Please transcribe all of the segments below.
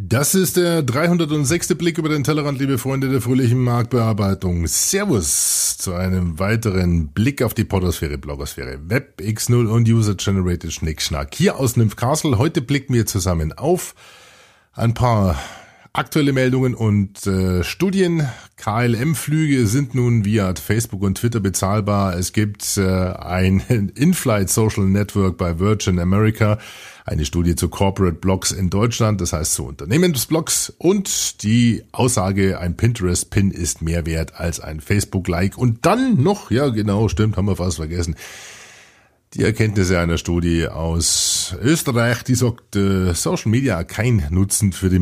Das ist der 306. Blick über den Tellerrand, liebe Freunde der fröhlichen Marktbearbeitung. Servus zu einem weiteren Blick auf die Podosphäre, Blogosphäre, Web X0 und User-Generated Schnickschnack. Hier aus Nymphcastle. Heute blicken wir zusammen auf ein paar Aktuelle Meldungen und äh, Studien. KLM-Flüge sind nun via Facebook und Twitter bezahlbar. Es gibt äh, ein In-Flight Social Network bei Virgin America, eine Studie zu Corporate Blogs in Deutschland, das heißt zu Unternehmensblogs und die Aussage, ein Pinterest-Pin ist mehr wert als ein Facebook-Like. Und dann noch, ja genau, stimmt, haben wir fast vergessen, die Erkenntnisse einer Studie aus Österreich, die sagt, äh, Social Media kein Nutzen für die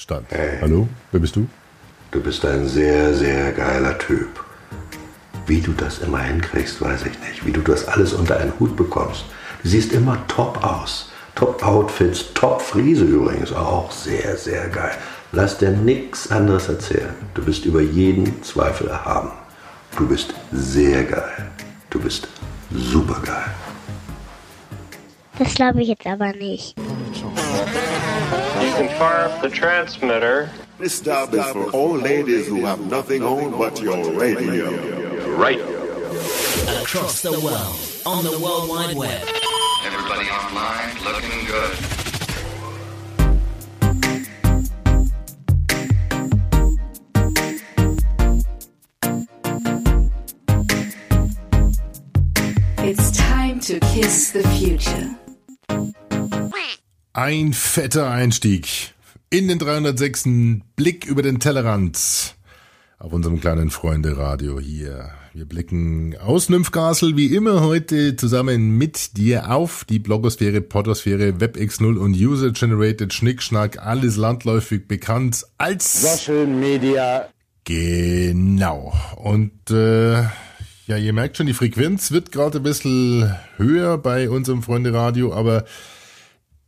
Mittelstand. Hey. Hallo, wer bist du? Du bist ein sehr, sehr geiler Typ. Wie du das immer hinkriegst, weiß ich nicht. Wie du das alles unter einen Hut bekommst. Du siehst immer top aus. Top Outfits, top Friese übrigens auch. Sehr, sehr geil. Lass dir nichts anderes erzählen. Du bist über jeden Zweifel erhaben. Du bist sehr geil. Du bist super geil. Das glaube ich jetzt aber nicht. You can fire up the transmitter. This stop is for all ladies who have nothing on but your radio. Right. across the world on the World Wide Web. Everybody online looking good. It's time to kiss the future. Ein fetter Einstieg in den 306. Blick über den Tellerrand auf unserem kleinen Freunde Radio hier. Wir blicken aus Nymphcastle wie immer heute zusammen mit dir auf die Blogosphäre, Podosphäre, WebX0 und User-Generated Schnickschnack, alles landläufig bekannt als Social Media. Genau. Und äh, ja, ihr merkt schon, die Frequenz wird gerade ein bisschen höher bei unserem Freunde Radio, aber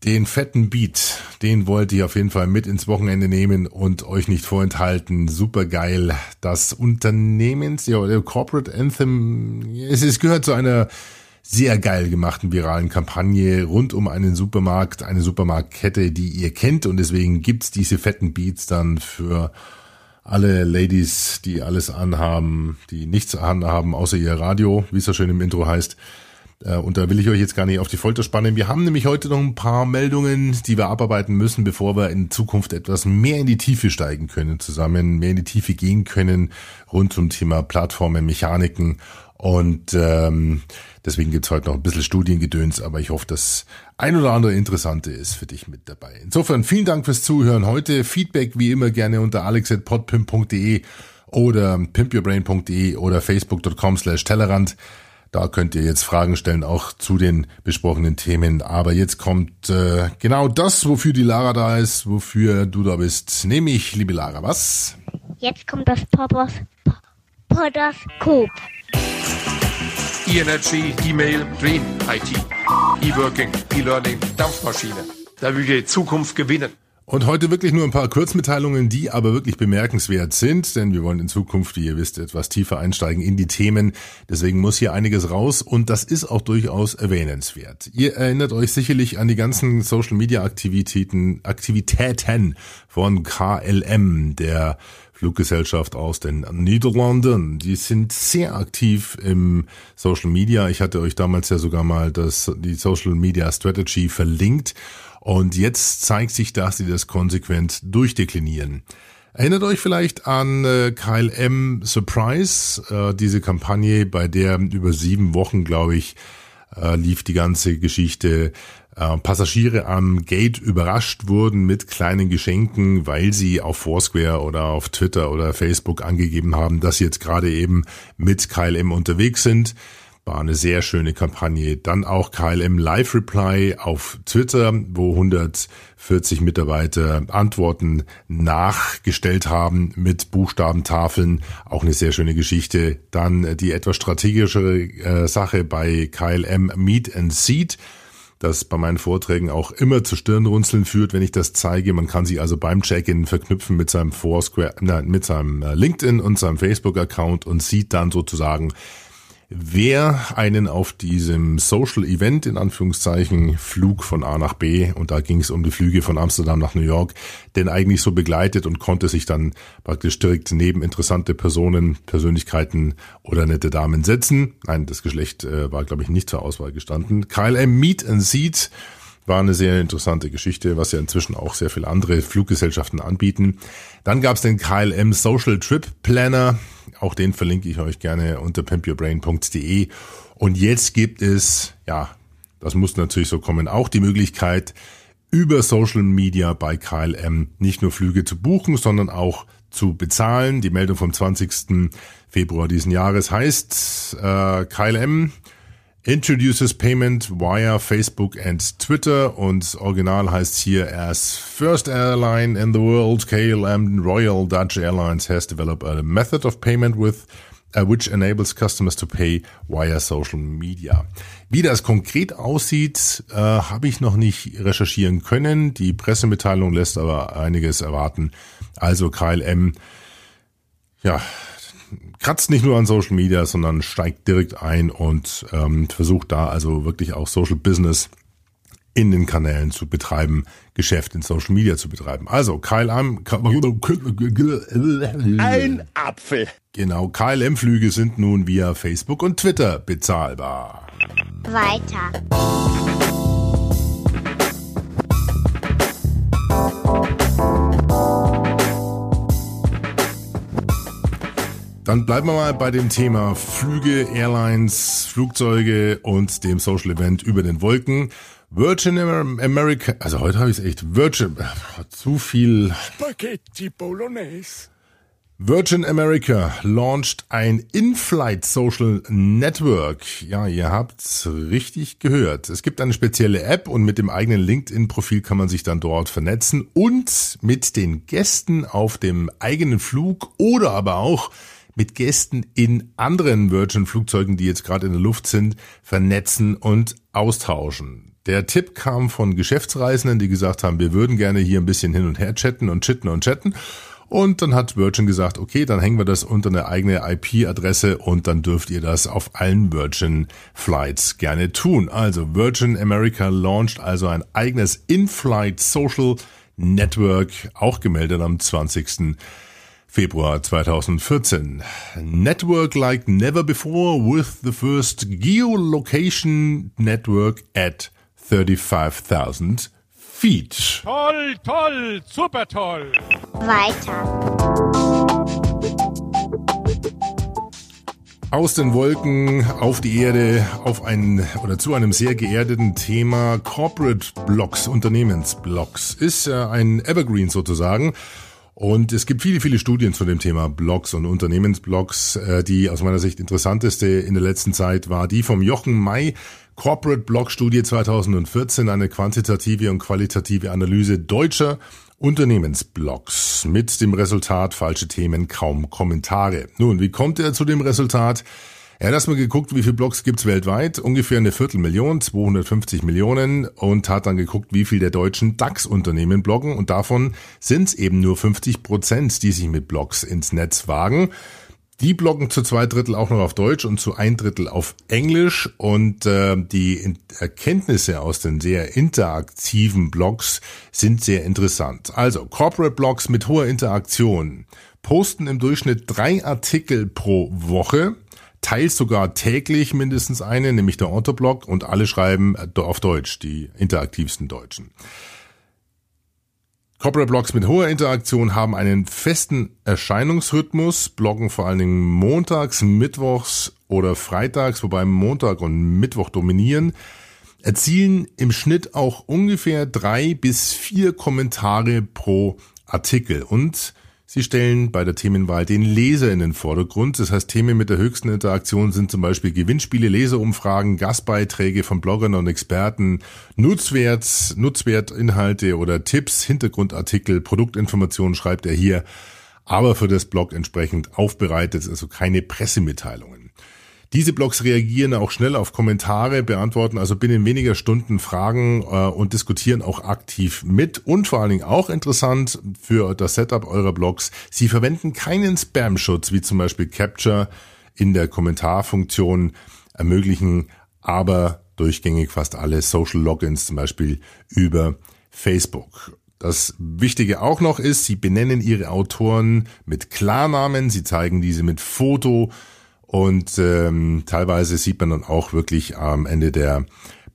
den fetten Beat, den wollte ich auf jeden Fall mit ins Wochenende nehmen und euch nicht vorenthalten. Super geil. Das Unternehmens, ja, der Corporate Anthem, es, es gehört zu einer sehr geil gemachten viralen Kampagne rund um einen Supermarkt, eine Supermarktkette, die ihr kennt und deswegen gibt's diese fetten Beats dann für alle Ladies, die alles anhaben, die nichts anhaben, außer ihr Radio, wie es so schön im Intro heißt. Äh, Und da will ich euch jetzt gar nicht auf die Folter spannen. Wir haben nämlich heute noch ein paar Meldungen, die wir abarbeiten müssen, bevor wir in Zukunft etwas mehr in die Tiefe steigen können, zusammen mehr in die Tiefe gehen können rund zum Thema Plattformen, Mechaniken. Und ähm, deswegen gibt's heute noch ein bisschen Studiengedöns, aber ich hoffe, dass ein oder andere Interessante ist für dich mit dabei. Insofern vielen Dank fürs Zuhören heute. Feedback wie immer gerne unter alex.podpimp.de oder pimpyourbrain.de oder facebook.com slash Tellerrand. Da könnt ihr jetzt Fragen stellen, auch zu den besprochenen Themen. Aber jetzt kommt äh, genau das, wofür die Lara da ist, wofür du da bist. Nämlich, liebe Lara, was? Jetzt kommt das Poppers Podoskop. E-Energy, E-Mail, Dream, IT, E-Working, E-Learning, Dampfmaschine. Da will wir die Zukunft gewinnen. Und heute wirklich nur ein paar Kurzmitteilungen, die aber wirklich bemerkenswert sind, denn wir wollen in Zukunft, wie ihr wisst, etwas tiefer einsteigen in die Themen. Deswegen muss hier einiges raus und das ist auch durchaus erwähnenswert. Ihr erinnert euch sicherlich an die ganzen Social Media Aktivitäten, Aktivitäten von KLM, der Fluggesellschaft aus den Niederlanden. Die sind sehr aktiv im Social Media. Ich hatte euch damals ja sogar mal das, die Social Media Strategy verlinkt. Und jetzt zeigt sich, dass sie das konsequent durchdeklinieren. Erinnert euch vielleicht an äh, KLM Surprise, äh, diese Kampagne, bei der über sieben Wochen, glaube ich, äh, lief die ganze Geschichte. Äh, Passagiere am Gate überrascht wurden mit kleinen Geschenken, weil sie auf Foursquare oder auf Twitter oder Facebook angegeben haben, dass sie jetzt gerade eben mit KLM unterwegs sind. War eine sehr schöne Kampagne. Dann auch KLM Live Reply auf Twitter, wo 140 Mitarbeiter Antworten nachgestellt haben mit Buchstabentafeln. Auch eine sehr schöne Geschichte. Dann die etwas strategischere äh, Sache bei KLM Meet and Seat das bei meinen Vorträgen auch immer zu Stirnrunzeln führt, wenn ich das zeige. Man kann sich also beim Check-in verknüpfen mit seinem Foursquare, nein, mit seinem äh, LinkedIn und seinem Facebook-Account und sieht dann sozusagen, wer einen auf diesem Social Event in Anführungszeichen Flug von A nach B und da ging es um die Flüge von Amsterdam nach New York, denn eigentlich so begleitet und konnte sich dann praktisch direkt neben interessante Personen, Persönlichkeiten oder nette Damen setzen. Nein, das Geschlecht äh, war glaube ich nicht zur Auswahl gestanden. KLM Meet and Seat war eine sehr interessante Geschichte, was ja inzwischen auch sehr viele andere Fluggesellschaften anbieten. Dann gab es den KLM Social Trip Planner. Auch den verlinke ich euch gerne unter pimpyourbrain.de. Und jetzt gibt es, ja, das muss natürlich so kommen, auch die Möglichkeit, über Social Media bei KLM nicht nur Flüge zu buchen, sondern auch zu bezahlen. Die Meldung vom 20. Februar diesen Jahres heißt, äh, KLM introduces payment via Facebook and Twitter und original heißt hier as first airline in the world, KLM Royal Dutch Airlines has developed a method of payment with uh, which enables customers to pay via social media. Wie das konkret aussieht, äh, habe ich noch nicht recherchieren können. Die Pressemitteilung lässt aber einiges erwarten. Also KLM, ja, kratzt nicht nur an Social Media, sondern steigt direkt ein und ähm, versucht da also wirklich auch Social Business in den Kanälen zu betreiben, Geschäft in Social Media zu betreiben. Also KLM ein Apfel. Genau, KLM-Flüge sind nun via Facebook und Twitter bezahlbar. Weiter. Dann bleiben wir mal bei dem Thema Flüge, Airlines, Flugzeuge und dem Social Event über den Wolken. Virgin America, also heute habe ich es echt, Virgin, zu viel. Spaghetti Bolognese. Virgin America launched ein In-Flight Social Network. Ja, ihr habt's richtig gehört. Es gibt eine spezielle App und mit dem eigenen LinkedIn-Profil kann man sich dann dort vernetzen und mit den Gästen auf dem eigenen Flug oder aber auch mit Gästen in anderen Virgin-Flugzeugen, die jetzt gerade in der Luft sind, vernetzen und austauschen. Der Tipp kam von Geschäftsreisenden, die gesagt haben, wir würden gerne hier ein bisschen hin und her chatten und chitten und chatten. Und dann hat Virgin gesagt, okay, dann hängen wir das unter eine eigene IP-Adresse und dann dürft ihr das auf allen Virgin Flights gerne tun. Also Virgin America launched also ein eigenes In-Flight Social Network, auch gemeldet am 20. Februar 2014. Network like never before with the first geolocation network at 35,000 feet. Toll, toll, super toll. Weiter. Aus den Wolken auf die Erde, auf ein oder zu einem sehr geerdeten Thema Corporate Blocks, Unternehmensblocks, ist äh, ein Evergreen sozusagen. Und es gibt viele, viele Studien zu dem Thema Blogs und Unternehmensblogs. Äh, die aus meiner Sicht interessanteste in der letzten Zeit war die vom Jochen May Corporate Blog Studie 2014, eine quantitative und qualitative Analyse deutscher Unternehmensblogs mit dem Resultat falsche Themen, kaum Kommentare. Nun, wie kommt er zu dem Resultat? Er hat erstmal geguckt, wie viele Blogs gibt's weltweit. Ungefähr eine Viertelmillion, 250 Millionen. Und hat dann geguckt, wie viel der deutschen DAX-Unternehmen bloggen. Und davon sind's eben nur 50 Prozent, die sich mit Blogs ins Netz wagen. Die bloggen zu zwei Drittel auch noch auf Deutsch und zu ein Drittel auf Englisch. Und äh, die Erkenntnisse aus den sehr interaktiven Blogs sind sehr interessant. Also Corporate Blogs mit hoher Interaktion posten im Durchschnitt drei Artikel pro Woche teils sogar täglich mindestens eine, nämlich der Autoblog und alle schreiben auf Deutsch, die interaktivsten Deutschen. Corporate Blogs mit hoher Interaktion haben einen festen Erscheinungsrhythmus, bloggen vor allen Dingen montags, mittwochs oder freitags, wobei Montag und Mittwoch dominieren, erzielen im Schnitt auch ungefähr drei bis vier Kommentare pro Artikel und Sie stellen bei der Themenwahl den Leser in den Vordergrund. Das heißt, Themen mit der höchsten Interaktion sind zum Beispiel Gewinnspiele, Leserumfragen, Gastbeiträge von Bloggern und Experten, Nutzwert, Nutzwertinhalte oder Tipps, Hintergrundartikel, Produktinformationen schreibt er hier, aber für das Blog entsprechend aufbereitet, also keine Pressemitteilungen. Diese Blogs reagieren auch schnell auf Kommentare, beantworten also binnen weniger Stunden Fragen äh, und diskutieren auch aktiv mit. Und vor allen Dingen auch interessant für das Setup eurer Blogs, sie verwenden keinen Spam-Schutz wie zum Beispiel Capture in der Kommentarfunktion ermöglichen, aber durchgängig fast alle Social Logins, zum Beispiel über Facebook. Das Wichtige auch noch ist, sie benennen ihre Autoren mit Klarnamen, sie zeigen diese mit Foto und ähm, teilweise sieht man dann auch wirklich am Ende der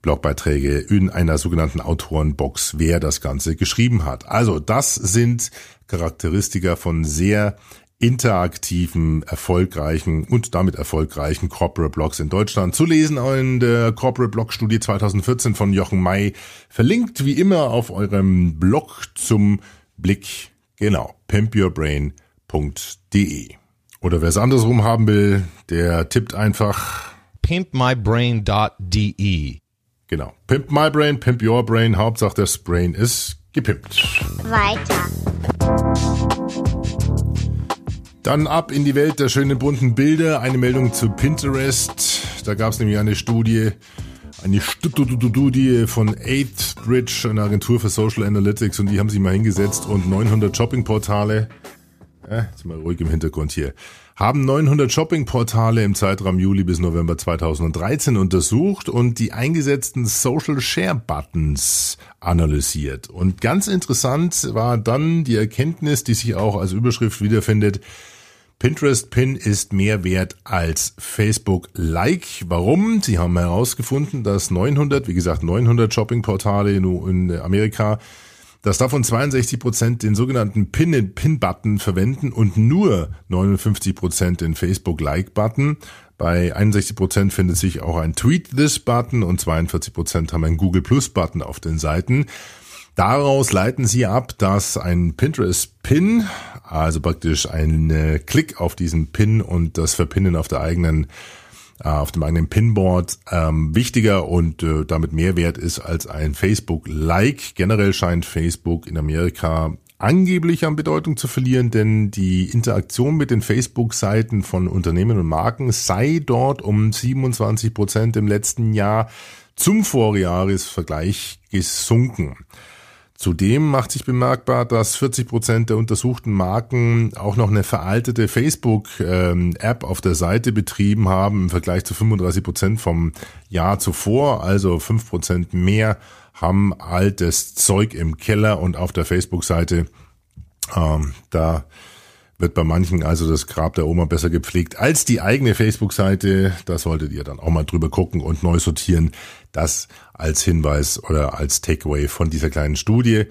Blogbeiträge in einer sogenannten Autorenbox, wer das Ganze geschrieben hat. Also das sind Charakteristika von sehr interaktiven, erfolgreichen und damit erfolgreichen Corporate Blogs in Deutschland. Zu lesen in der Corporate Blog Studie 2014 von Jochen May. Verlinkt wie immer auf eurem Blog zum Blick. Genau, pimpyourbrain.de. Oder wer es andersrum haben will, der tippt einfach pimpmybrain.de. Genau. Pimp my brain, pimp your brain. Hauptsache das Brain ist gepimpt. Weiter. Dann ab in die Welt der schönen bunten Bilder. Eine Meldung zu Pinterest. Da gab es nämlich eine Studie, eine Studie von 8th Bridge, einer Agentur für Social Analytics, und die haben sich mal hingesetzt und 900 Shoppingportale, äh, jetzt mal ruhig im Hintergrund hier, haben 900 Shoppingportale im Zeitraum Juli bis November 2013 untersucht und die eingesetzten Social Share Buttons analysiert. Und ganz interessant war dann die Erkenntnis, die sich auch als Überschrift wiederfindet, Pinterest Pin ist mehr wert als Facebook Like. Warum? Sie haben herausgefunden, dass 900, wie gesagt 900 Shoppingportale in Amerika dass davon 62 Prozent den sogenannten Pin-Pin-Button verwenden und nur 59 Prozent den Facebook-Like-Button. Bei 61 Prozent findet sich auch ein Tweet-This-Button und 42 Prozent haben einen Google Plus-Button auf den Seiten. Daraus leiten sie ab, dass ein Pinterest-Pin, also praktisch ein Klick auf diesen Pin und das Verpinnen auf der eigenen auf dem eigenen Pinboard ähm, wichtiger und äh, damit mehr wert ist als ein Facebook-Like. Generell scheint Facebook in Amerika angeblich an Bedeutung zu verlieren, denn die Interaktion mit den Facebook-Seiten von Unternehmen und Marken sei dort um 27 Prozent im letzten Jahr zum Vorjahresvergleich gesunken. Zudem macht sich bemerkbar, dass 40 Prozent der untersuchten Marken auch noch eine veraltete Facebook-App ähm, auf der Seite betrieben haben im Vergleich zu 35 Prozent vom Jahr zuvor. Also 5 Prozent mehr haben altes Zeug im Keller und auf der Facebook-Seite. Ähm, da wird bei manchen also das Grab der Oma besser gepflegt als die eigene Facebook-Seite. Da solltet ihr dann auch mal drüber gucken und neu sortieren. Das als Hinweis oder als Takeaway von dieser kleinen Studie.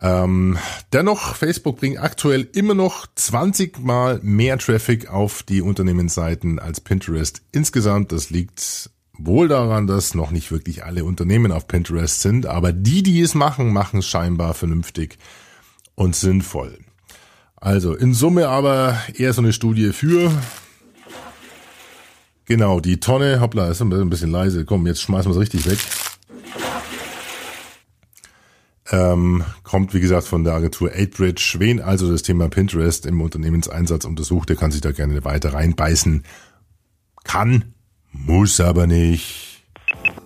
Ähm, dennoch, Facebook bringt aktuell immer noch 20 mal mehr Traffic auf die Unternehmensseiten als Pinterest insgesamt. Das liegt wohl daran, dass noch nicht wirklich alle Unternehmen auf Pinterest sind, aber die, die es machen, machen es scheinbar vernünftig und sinnvoll. Also in Summe aber eher so eine Studie für. Genau, die Tonne, hoppla, ist ein bisschen leise. Komm, jetzt schmeißen wir es richtig weg. Ähm, kommt, wie gesagt, von der Agentur 8Bridge. Wen also das Thema Pinterest im Unternehmenseinsatz untersucht, der kann sich da gerne weiter reinbeißen. Kann, muss aber nicht.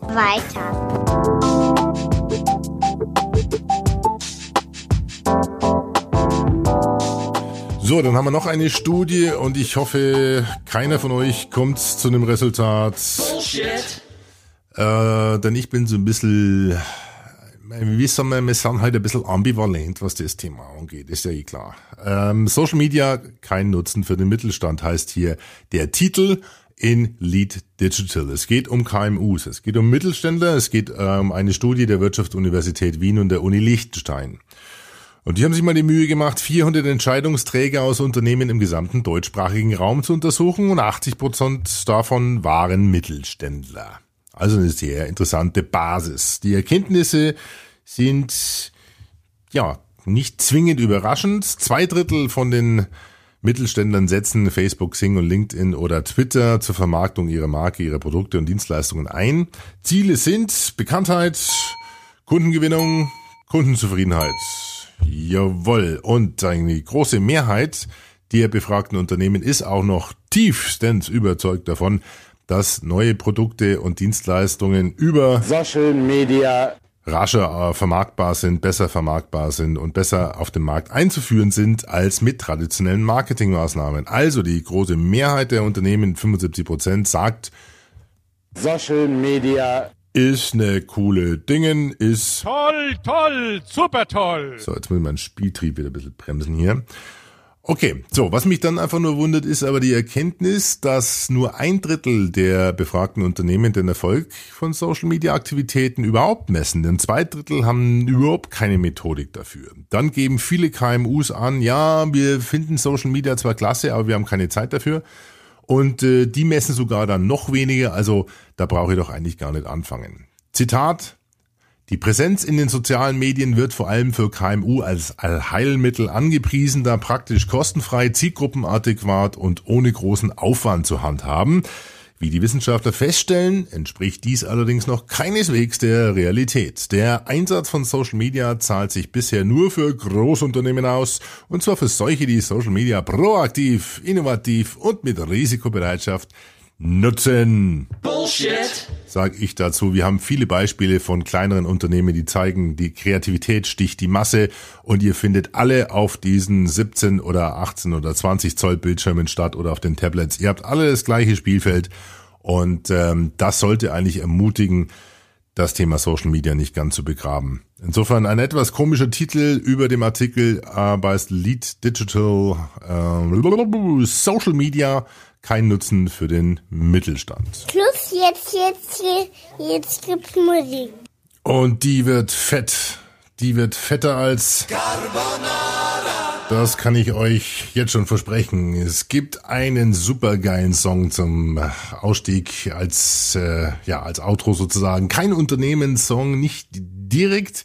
Weiter. So, dann haben wir noch eine Studie und ich hoffe, keiner von euch kommt zu einem Resultat. Bullshit. Äh, denn ich bin so ein bisschen, wie soll man, wir sind halt ein bisschen ambivalent, was das Thema angeht, ist ja eh klar. Ähm, Social Media, kein Nutzen für den Mittelstand, heißt hier der Titel in Lead Digital. Es geht um KMUs, es geht um Mittelständler, es geht äh, um eine Studie der Wirtschaftsuniversität Wien und der Uni Liechtenstein. Und die haben sich mal die Mühe gemacht, 400 Entscheidungsträger aus Unternehmen im gesamten deutschsprachigen Raum zu untersuchen und 80 Prozent davon waren Mittelständler. Also eine sehr interessante Basis. Die Erkenntnisse sind, ja, nicht zwingend überraschend. Zwei Drittel von den Mittelständlern setzen Facebook, Sing und LinkedIn oder Twitter zur Vermarktung ihrer Marke, ihrer Produkte und Dienstleistungen ein. Ziele sind Bekanntheit, Kundengewinnung, Kundenzufriedenheit. Jawohl. Und die große Mehrheit der befragten Unternehmen ist auch noch tiefstens überzeugt davon, dass neue Produkte und Dienstleistungen über Social Media rascher äh, vermarktbar sind, besser vermarktbar sind und besser auf dem Markt einzuführen sind als mit traditionellen Marketingmaßnahmen. Also die große Mehrheit der Unternehmen, 75 Prozent, sagt, Social Media ist eine coole Dingen, ist toll, toll, super toll. So, jetzt muss ich meinen Spieltrieb wieder ein bisschen bremsen hier. Okay, so, was mich dann einfach nur wundert, ist aber die Erkenntnis, dass nur ein Drittel der befragten Unternehmen den Erfolg von Social Media Aktivitäten überhaupt messen, denn zwei Drittel haben überhaupt keine Methodik dafür. Dann geben viele KMUs an, ja, wir finden Social Media zwar klasse, aber wir haben keine Zeit dafür. Und äh, die messen sogar dann noch weniger, also da brauche ich doch eigentlich gar nicht anfangen. Zitat, die Präsenz in den sozialen Medien wird vor allem für KMU als Allheilmittel angepriesen, da praktisch kostenfrei, zielgruppenadäquat und ohne großen Aufwand zu handhaben. Wie die Wissenschaftler feststellen, entspricht dies allerdings noch keineswegs der Realität. Der Einsatz von Social Media zahlt sich bisher nur für Großunternehmen aus, und zwar für solche, die Social Media proaktiv, innovativ und mit Risikobereitschaft nutzen. Bullshit. Sag ich dazu. Wir haben viele Beispiele von kleineren Unternehmen, die zeigen, die Kreativität sticht die Masse und ihr findet alle auf diesen 17 oder 18 oder 20 Zoll Bildschirmen statt oder auf den Tablets. Ihr habt alle das gleiche Spielfeld und ähm, das sollte eigentlich ermutigen, das Thema Social Media nicht ganz zu begraben. Insofern ein etwas komischer Titel über dem Artikel äh, bei Lead Digital äh, Social Media kein Nutzen für den Mittelstand. Schluss, jetzt, jetzt, jetzt gibt's Musik. Und die wird fett. Die wird fetter als Das kann ich euch jetzt schon versprechen. Es gibt einen supergeilen Song zum Ausstieg als äh, ja als Outro sozusagen. Kein Unternehmenssong, nicht direkt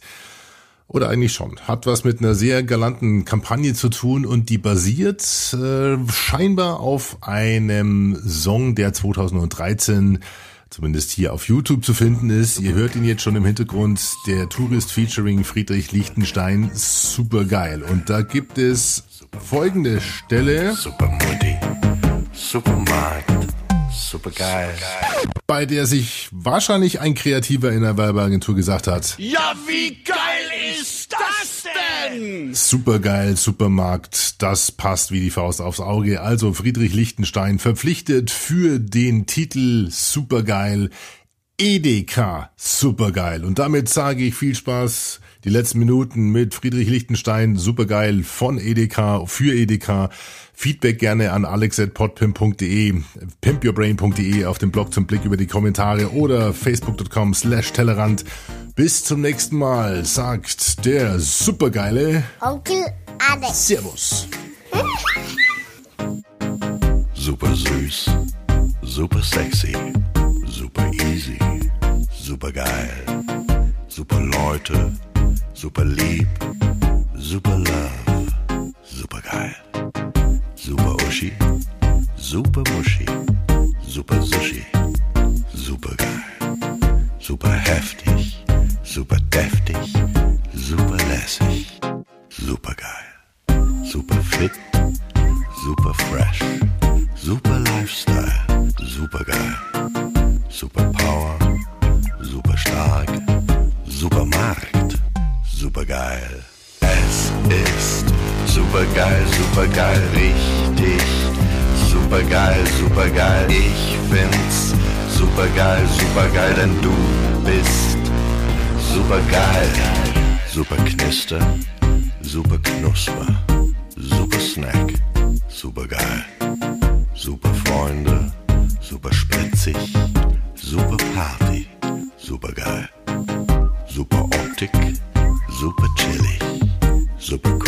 oder eigentlich schon. Hat was mit einer sehr galanten Kampagne zu tun und die basiert äh, scheinbar auf einem Song, der 2013 zumindest hier auf YouTube zu finden ist. Ihr hört ihn jetzt schon im Hintergrund. Der Tourist featuring Friedrich Lichtenstein. Super geil. Und da gibt es folgende Stelle. Super Mutti, Supermarkt, super geil. Bei der sich wahrscheinlich ein Kreativer in der Werbeagentur gesagt hat. Ja, wie geil Supergeil, Supermarkt, das passt wie die Faust aufs Auge. Also Friedrich Lichtenstein verpflichtet für den Titel Supergeil Edeka Supergeil. Und damit sage ich viel Spaß die letzten Minuten mit Friedrich Lichtenstein Supergeil von Edeka für Edeka. Feedback gerne an alex.podpimp.de, pimpyourbrain.de auf dem Blog zum Blick über die Kommentare oder facebook.com slash Tellerrand. Bis zum nächsten Mal, sagt der supergeile Onkel Alex. Servus. Super süß, super sexy, super easy, super geil, super Leute, super lieb, super love, super geil, super Uschi, super Muschi, super Sushi, super geil, super heftig, super deftig, super lässig, super geil, super fit, super fresh, super Lifestyle, super geil, super Power, super stark, super Markt, super geil. Es ist super geil, super geil, richtig, super geil, super geil. Ich find's super geil, super geil, denn du bist super geil, super Knister, super Knusper, super Snack, super geil, super Freunde, super spritzig, super Party, super geil, super Optik, super chillig, super Cookies,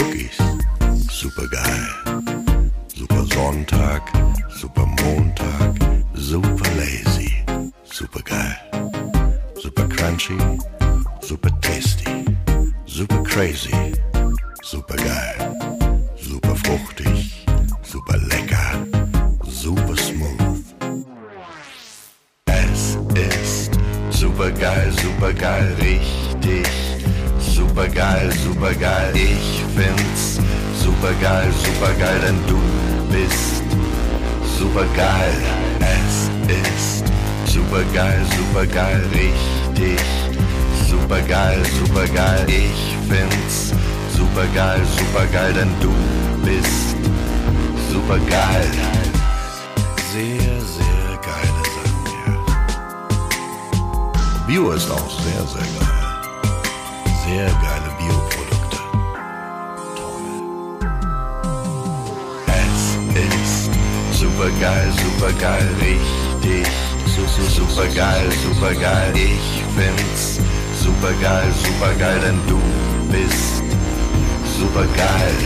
super geil, super geil, denn du bist super geil. Es ist super geil, super geil, richtig, super geil, super geil. Ich find's super geil, super geil, denn du bist super geil. Sehr, sehr geile Sachen hier. Bio ist auch sehr, sehr geil. Sehr geile super geil, super geil, richtig. Su su super geil, super geil. Ich find's super geil, super geil, denn du bist super geil.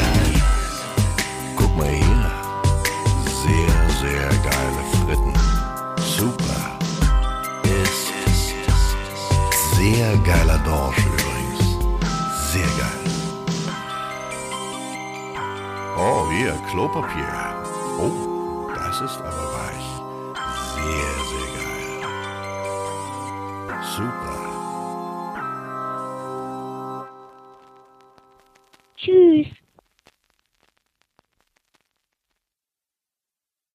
Guck mal hier. Sehr, sehr geile Fritten. Super. Ist sehr geiler Dorsch übrigens. Sehr geil. Oh, hier, Klopapier. Oh, das ist